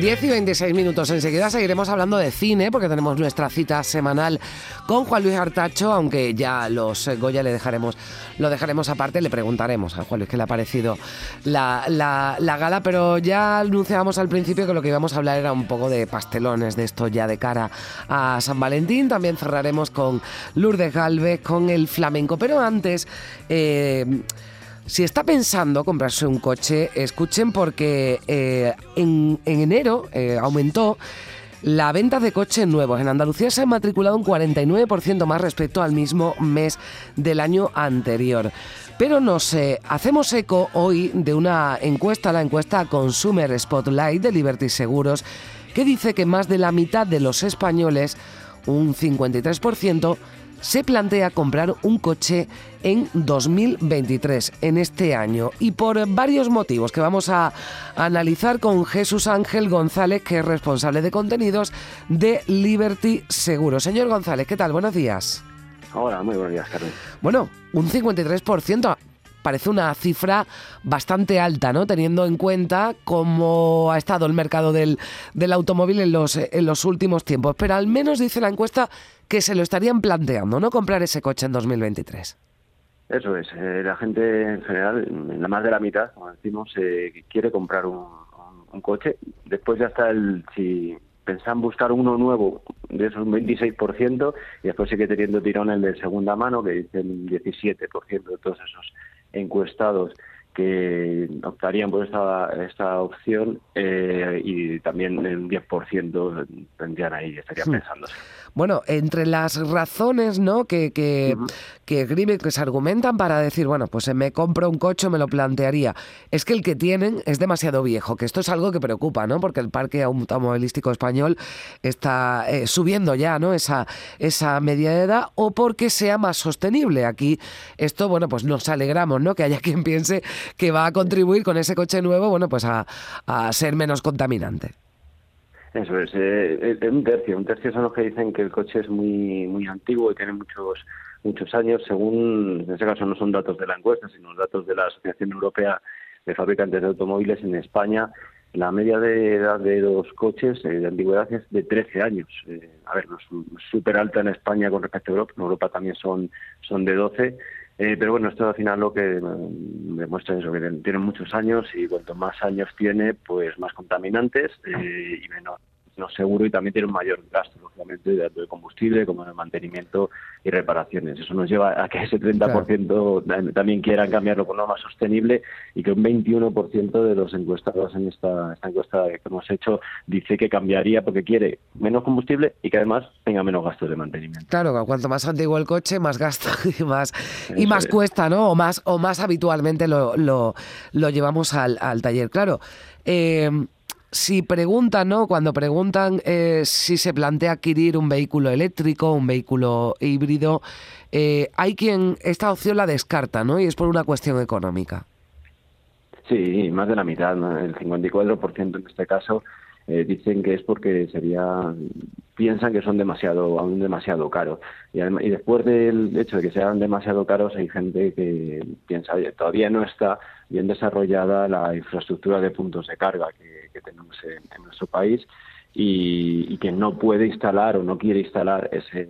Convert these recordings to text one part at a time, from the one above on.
10 y 26 minutos. Enseguida seguiremos hablando de cine porque tenemos nuestra cita semanal con Juan Luis Artacho, aunque ya los Goya le dejaremos, lo dejaremos aparte, le preguntaremos a Juan Luis qué le ha parecido la, la, gala, pero ya anunciábamos al principio que lo que íbamos a hablar era un poco de pastelones, de esto ya de cara a San Valentín. También cerraremos con Lourdes Galvez, con el flamenco, pero antes... Eh, si está pensando comprarse un coche, escuchen porque eh, en, enero eh, aumentó la venta de coches nuevos. En Andalucía se ha matriculado un 49% más respecto al mismo mes del año anterior. Pero nos eh, hacemos eco hoy de una encuesta, la encuesta Consumer Spotlight de Liberty Seguros, que dice que más de la mitad de los españoles, un 53%, se plantea comprar un coche en 2023, en este año, y por varios motivos que vamos a analizar con Jesús Ángel González, que es responsable de contenidos de Liberty Seguro. Señor González, ¿qué tal? Buenos días. Hola, muy buenos días, Carmen. Bueno, un 53% parece una cifra bastante alta, ¿no? Teniendo en cuenta cómo ha estado el mercado del, del automóvil en los, en los últimos tiempos. Pero al menos dice la encuesta que se lo estarían planteando, ¿no? Comprar ese coche en 2023. Eso es. Eh, la gente en general, en la más de la mitad, como decimos, eh, quiere comprar un, coche. Después ya está el, si pensan buscar uno nuevo, de esos un 26%, y después sigue teniendo tirón el de segunda mano, que dice el 17% de todos esos encuestados que optarían por esta, esta opción eh, y también el 10% tendrían ahí, estarían pensándose. Bueno, entre las razones ¿no? que, que, que, que se argumentan para decir, bueno, pues me compro un coche, me lo plantearía, es que el que tienen es demasiado viejo, que esto es algo que preocupa, ¿no? Porque el parque automovilístico español está eh, subiendo ya, ¿no? Esa, esa media de edad, o porque sea más sostenible. Aquí esto, bueno, pues nos alegramos, ¿no? Que haya quien piense que va a contribuir con ese coche nuevo, bueno, pues a, a ser menos contaminante. Eso es, eh, eh, un tercio. Un tercio son los que dicen que el coche es muy muy antiguo y tiene muchos muchos años, según, en este caso no son datos de la encuesta, sino datos de la Asociación Europea de Fabricantes de Automóviles en España. La media de edad de los coches eh, de antigüedad es de 13 años. Eh, a ver, no es súper alta en España con respecto a Europa. En Europa también son, son de 12. Eh, pero bueno, esto al final lo que demuestra es eso, que tienen muchos años y cuanto más años tiene, pues más contaminantes eh, y menos no seguro y también tiene un mayor gasto, lógicamente, de combustible, como de mantenimiento y reparaciones. Eso nos lleva a que ese 30% también quieran cambiarlo por uno más sostenible y que un 21% de los encuestados en esta, esta encuesta que hemos hecho dice que cambiaría porque quiere menos combustible y que además tenga menos gastos de mantenimiento. Claro, cuanto más antiguo el coche, más gasto y más, y más cuesta, ¿no? O más, o más habitualmente lo, lo, lo llevamos al, al taller. Claro. Eh, si preguntan, ¿no? Cuando preguntan eh, si se plantea adquirir un vehículo eléctrico, un vehículo híbrido, eh, hay quien esta opción la descarta, ¿no? Y es por una cuestión económica. Sí, más de la mitad, el 54% en este caso eh, dicen que es porque sería piensan que son demasiado aún demasiado caros y, y después del hecho de que sean demasiado caros hay gente que piensa oye todavía no está bien desarrollada la infraestructura de puntos de carga que, tenemos en, nuestro país y, que no puede instalar o no quiere instalar ese,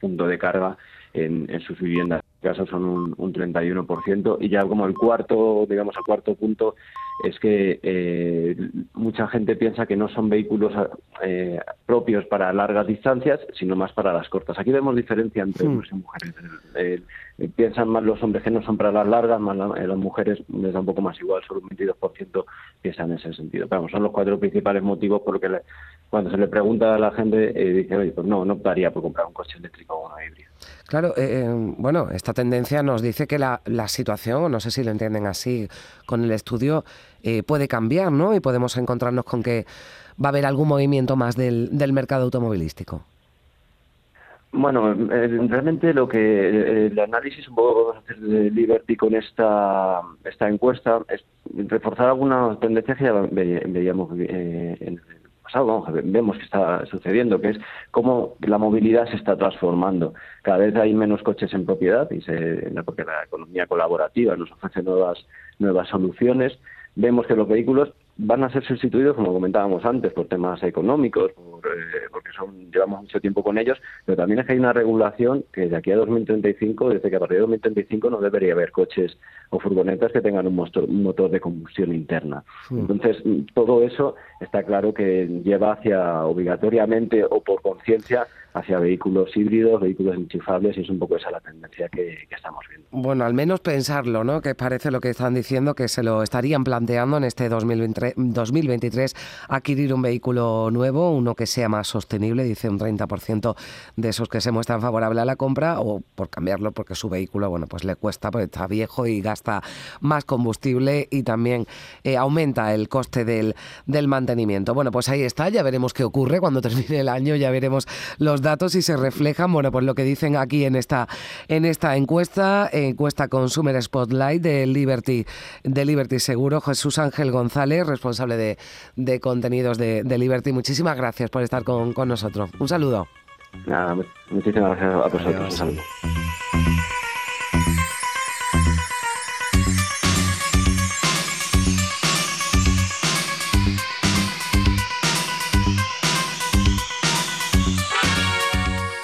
punto de carga en sus viviendas. En este caso son un, un 31% y ya como el cuarto, digamos, el cuarto punto es que eh, mucha gente piensa que no son vehículos eh, propios para largas distancias, sino más para las cortas. Aquí vemos diferencia entre hmm. hombres y mujeres. Eh, piensan más los hombres que no son para las largas, más las mujeres les da un poco más igual, solo un 22% piensan en ese sentido. Pero son los cuatro principales motivos por los que cuando se le pregunta a la gente, dice, oye, pues no, no optaría por comprar un coche eléctrico o uno híbrido. Claro, bueno, esta tendencia nos dice que la, la situación, no sé si lo entienden así con el estudio, eh, puede cambiar, ¿no? Y podemos encontrarnos con que va a haber algún movimiento más del, del mercado automovilístico. Bueno, eh, realmente lo que eh, el análisis un poco vamos a hacer de Liberty con esta esta encuesta es reforzar algunas tendencias que ya veíamos eh, en el pasado, vemos que está sucediendo, que es cómo la movilidad se está transformando. Cada vez hay menos coches en propiedad y se, porque la economía colaborativa nos ofrece nuevas nuevas soluciones. Vemos que los vehículos van a ser sustituidos, como comentábamos antes, por temas económicos, eh, porque son, llevamos mucho tiempo con ellos, pero también es que hay una regulación que de aquí a 2035, desde que a partir de 2035 no debería haber coches o furgonetas que tengan un motor, de combustión interna. Entonces, todo eso está claro que lleva hacia, obligatoriamente o por conciencia, hacia vehículos híbridos, vehículos enchufables, y es un poco esa la tendencia que, estamos viendo. Bueno, al menos pensarlo, ¿no? Que parece lo que están diciendo, que se lo estarían planteando en este 2023, adquirir un vehículo nuevo, uno que sea más sostenible, dice un 30% de esos que se muestran favorables a la compra, o por cambiarlo porque su vehículo, bueno, pues le cuesta, porque está viejo y gasta más combustible y también eh, aumenta el coste del, del mantenimiento. Bueno, pues ahí está, ya veremos qué ocurre cuando termine el año, ya veremos los datos y se reflejan, bueno, pues lo que dicen aquí en esta, en esta encuesta, encuesta Consumer Spotlight de Liberty, de Liberty Seguro, Jesús Ángel González, responsable de, de contenidos de, de, Liberty. Muchísimas gracias por estar con, con nosotros. Un saludo. Nada, muchísimas gracias a vosotros. Un saludo.